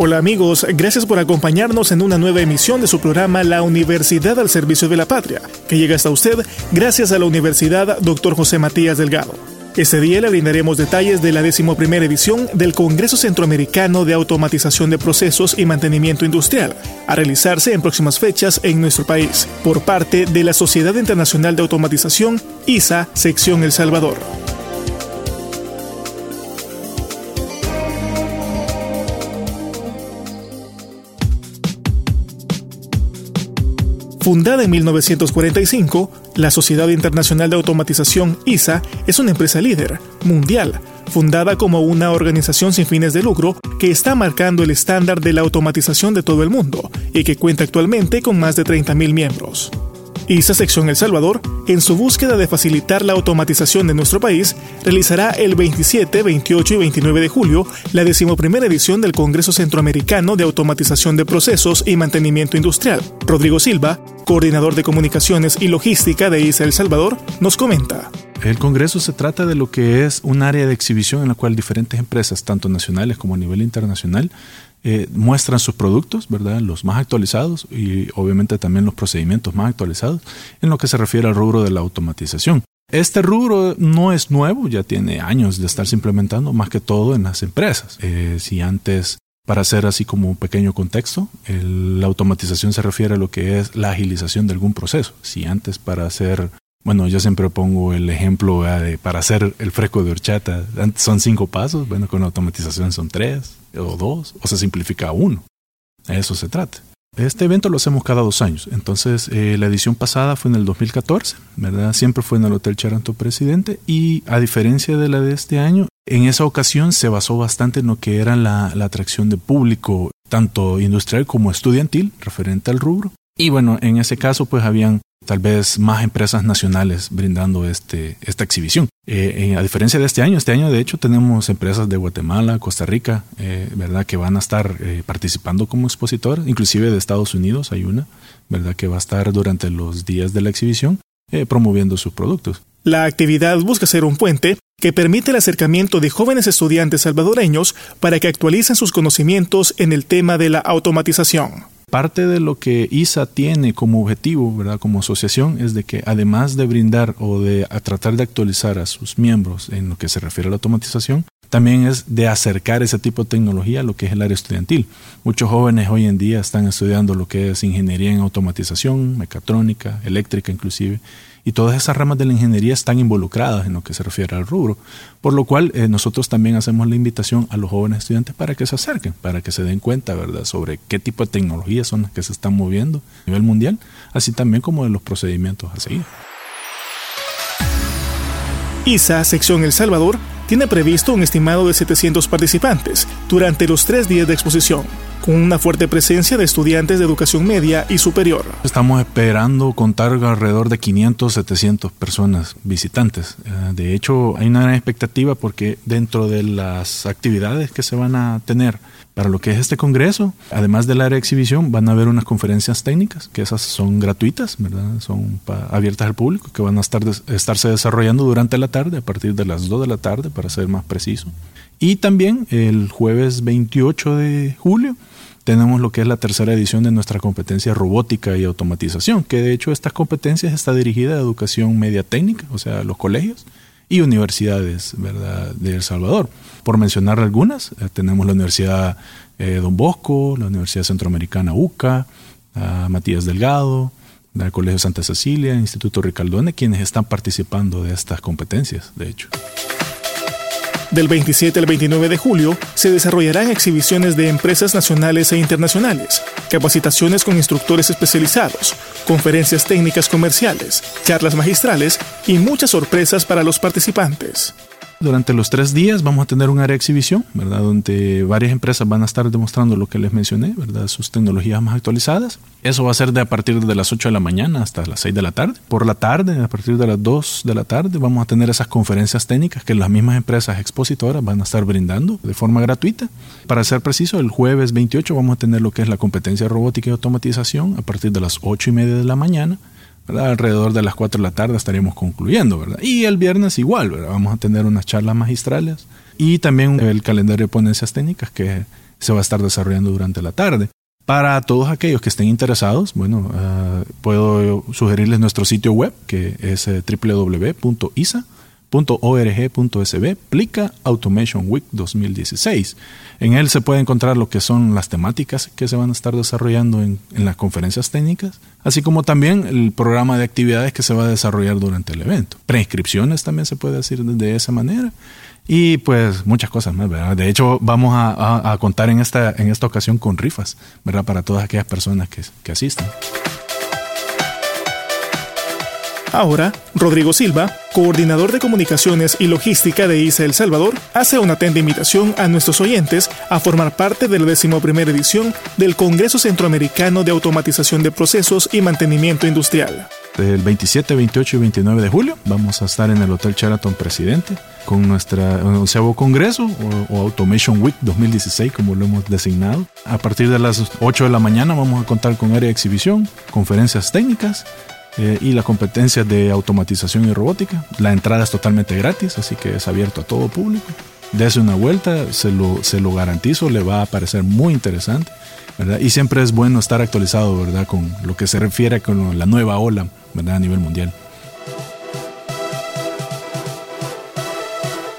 Hola amigos, gracias por acompañarnos en una nueva emisión de su programa La Universidad al Servicio de la Patria, que llega hasta usted gracias a la Universidad Dr. José Matías Delgado. Este día le brindaremos detalles de la decimoprimera edición del Congreso Centroamericano de Automatización de Procesos y Mantenimiento Industrial, a realizarse en próximas fechas en nuestro país, por parte de la Sociedad Internacional de Automatización, ISA, Sección El Salvador. Fundada en 1945, la Sociedad Internacional de Automatización ISA es una empresa líder, mundial, fundada como una organización sin fines de lucro que está marcando el estándar de la automatización de todo el mundo y que cuenta actualmente con más de 30.000 miembros. ISA Sección El Salvador, en su búsqueda de facilitar la automatización de nuestro país, realizará el 27, 28 y 29 de julio la decimoprimera edición del Congreso Centroamericano de Automatización de Procesos y Mantenimiento Industrial. Rodrigo Silva, coordinador de comunicaciones y logística de ISA El Salvador, nos comenta. El Congreso se trata de lo que es un área de exhibición en la cual diferentes empresas, tanto nacionales como a nivel internacional, eh, muestran sus productos, ¿verdad? Los más actualizados y obviamente también los procedimientos más actualizados en lo que se refiere al rubro de la automatización. Este rubro no es nuevo, ya tiene años de estarse implementando más que todo en las empresas. Eh, si antes, para hacer así como un pequeño contexto, la automatización se refiere a lo que es la agilización de algún proceso. Si antes para hacer bueno, yo siempre pongo el ejemplo de para hacer el fresco de horchata son cinco pasos, bueno, con automatización son tres o dos, o se simplifica a uno. eso se trata. Este evento lo hacemos cada dos años. Entonces, eh, la edición pasada fue en el 2014, ¿verdad? Siempre fue en el Hotel Charanto Presidente. Y a diferencia de la de este año, en esa ocasión se basó bastante en lo que era la, la atracción de público, tanto industrial como estudiantil, referente al rubro. Y bueno, en ese caso, pues habían tal vez más empresas nacionales brindando este, esta exhibición. Eh, a diferencia de este año, este año de hecho tenemos empresas de Guatemala, Costa Rica, eh, ¿verdad? Que van a estar eh, participando como expositores, inclusive de Estados Unidos hay una, ¿verdad? Que va a estar durante los días de la exhibición promoviendo sus productos. La actividad busca ser un puente que permite el acercamiento de jóvenes estudiantes salvadoreños para que actualicen sus conocimientos en el tema de la automatización. Parte de lo que ISA tiene como objetivo, ¿verdad? como asociación, es de que además de brindar o de tratar de actualizar a sus miembros en lo que se refiere a la automatización, también es de acercar ese tipo de tecnología a lo que es el área estudiantil. Muchos jóvenes hoy en día están estudiando lo que es ingeniería en automatización, mecatrónica, eléctrica inclusive, y todas esas ramas de la ingeniería están involucradas en lo que se refiere al rubro. Por lo cual eh, nosotros también hacemos la invitación a los jóvenes estudiantes para que se acerquen, para que se den cuenta, ¿verdad?, sobre qué tipo de tecnologías son las que se están moviendo a nivel mundial, así también como de los procedimientos a seguir. ISA, sección El Salvador, tiene previsto un estimado de 700 participantes durante los tres días de exposición con una fuerte presencia de estudiantes de educación media y superior. Estamos esperando contar alrededor de 500, 700 personas visitantes. Eh, de hecho, hay una gran expectativa porque dentro de las actividades que se van a tener para lo que es este congreso, además del área de exhibición, van a haber unas conferencias técnicas, que esas son gratuitas, ¿verdad? Son abiertas al público, que van a estar estarse desarrollando durante la tarde, a partir de las 2 de la tarde, para ser más preciso. Y también el jueves 28 de julio tenemos lo que es la tercera edición de nuestra competencia robótica y automatización, que de hecho estas competencias está dirigida a educación media técnica, o sea, los colegios y universidades ¿verdad? de El Salvador. Por mencionar algunas, eh, tenemos la Universidad eh, Don Bosco, la Universidad Centroamericana UCA, Matías Delgado, el Colegio Santa Cecilia, Instituto Ricaldone, quienes están participando de estas competencias, de hecho. Del 27 al 29 de julio se desarrollarán exhibiciones de empresas nacionales e internacionales, capacitaciones con instructores especializados, conferencias técnicas comerciales, charlas magistrales y muchas sorpresas para los participantes. Durante los tres días vamos a tener un área de exhibición, ¿verdad? Donde varias empresas van a estar demostrando lo que les mencioné, ¿verdad? Sus tecnologías más actualizadas. Eso va a ser de a partir de las 8 de la mañana hasta las 6 de la tarde. Por la tarde, a partir de las 2 de la tarde, vamos a tener esas conferencias técnicas que las mismas empresas expositoras van a estar brindando de forma gratuita. Para ser preciso, el jueves 28 vamos a tener lo que es la competencia robótica y automatización a partir de las 8 y media de la mañana alrededor de las 4 de la tarde estaríamos concluyendo, ¿verdad? Y el viernes igual, ¿verdad? Vamos a tener unas charlas magistrales y también el calendario de ponencias técnicas que se va a estar desarrollando durante la tarde. Para todos aquellos que estén interesados, bueno, ah, puedo sugerirles nuestro sitio web que es eh, www.isa .org.sb Plica Automation Week 2016. En él se puede encontrar lo que son las temáticas que se van a estar desarrollando en, las conferencias técnicas, así como también el programa de actividades que se va a desarrollar durante el evento. Preinscripciones también se puede decir de esa manera. Y pues muchas cosas más, ¿verdad? De hecho, vamos a, contar en esta, en esta ocasión con rifas, ¿verdad? Para todas aquellas personas que, que asistan. Ahora, Rodrigo Silva, coordinador de comunicaciones y logística de ISA El Salvador, hace una atenta invitación a nuestros oyentes a formar parte de la decimoprimera edición del Congreso Centroamericano de Automatización de Procesos y Mantenimiento Industrial. El 27, 28 y 29 de julio vamos a estar en el Hotel Sheraton Presidente con nuestra onceavo congreso o, Automation Week 2016 como lo hemos designado. A partir de las 8 de la mañana vamos a contar con área de exhibición, conferencias técnicas eh, y la competencia de automatización y robótica. La entrada es totalmente gratis, así que es abierto a todo público. Dese una vuelta, se lo, se lo garantizo, le va a parecer muy interesante. ¿verdad? Y siempre es bueno estar actualizado ¿verdad? con lo que se refiere con la nueva ola ¿verdad? a nivel mundial.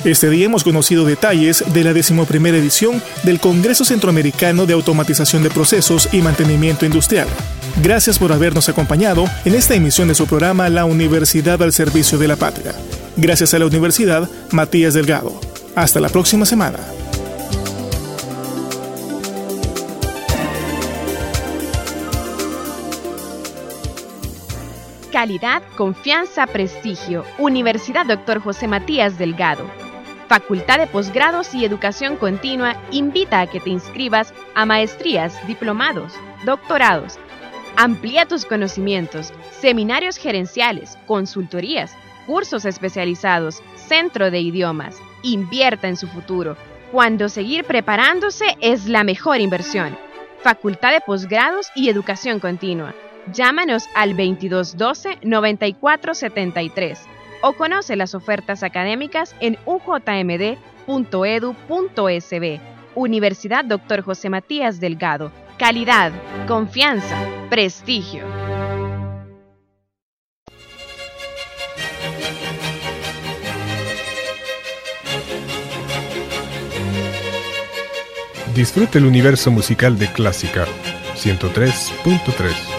Este día hemos conocido detalles de la decimoprimera edición del Congreso Centroamericano de Automatización de Procesos y Mantenimiento Industrial. Gracias por habernos acompañado en esta emisión de su programa La Universidad al Servicio de la Patria. Gracias a la Universidad Matías Delgado. Hasta la próxima semana. Calidad, confianza, prestigio. Universidad Dr. José Matías Delgado. Facultad de Posgrados y Educación Continua invita a que te inscribas a maestrías, diplomados, doctorados. Amplía tus conocimientos, seminarios gerenciales, consultorías, cursos especializados, centro de idiomas. Invierta en su futuro, cuando seguir preparándose es la mejor inversión. Facultad de Posgrados y Educación Continua. Llámanos al 2212-9473 o conoce las ofertas académicas en ujmd.edu.sb. Universidad Dr. José Matías Delgado. Calidad, confianza, prestigio. Disfrute el universo musical de Clásica 103.3.